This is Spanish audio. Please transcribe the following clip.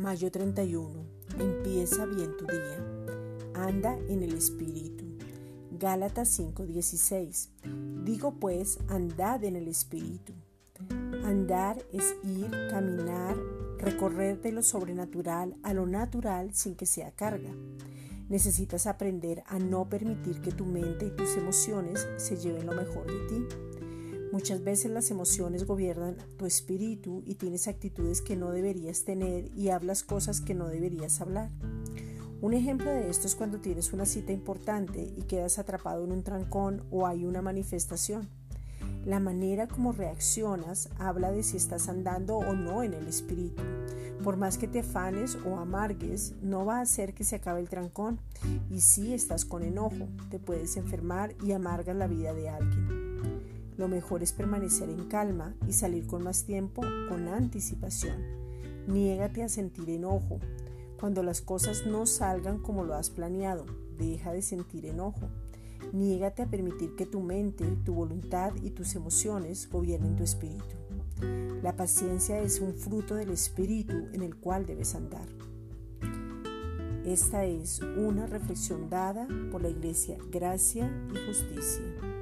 Mayo 31. Empieza bien tu día. Anda en el Espíritu. Gálatas 5:16. Digo pues, andad en el Espíritu. Andar es ir, caminar, recorrer de lo sobrenatural a lo natural sin que sea carga. Necesitas aprender a no permitir que tu mente y tus emociones se lleven lo mejor de ti. Muchas veces las emociones gobiernan tu espíritu y tienes actitudes que no deberías tener y hablas cosas que no deberías hablar. Un ejemplo de esto es cuando tienes una cita importante y quedas atrapado en un trancón o hay una manifestación. La manera como reaccionas habla de si estás andando o no en el espíritu. Por más que te afanes o amargues, no va a hacer que se acabe el trancón. Y si estás con enojo, te puedes enfermar y amargas la vida de alguien. Lo mejor es permanecer en calma y salir con más tiempo con anticipación. Niégate a sentir enojo. Cuando las cosas no salgan como lo has planeado, deja de sentir enojo. Niégate a permitir que tu mente, tu voluntad y tus emociones gobiernen tu espíritu. La paciencia es un fruto del espíritu en el cual debes andar. Esta es una reflexión dada por la Iglesia Gracia y Justicia.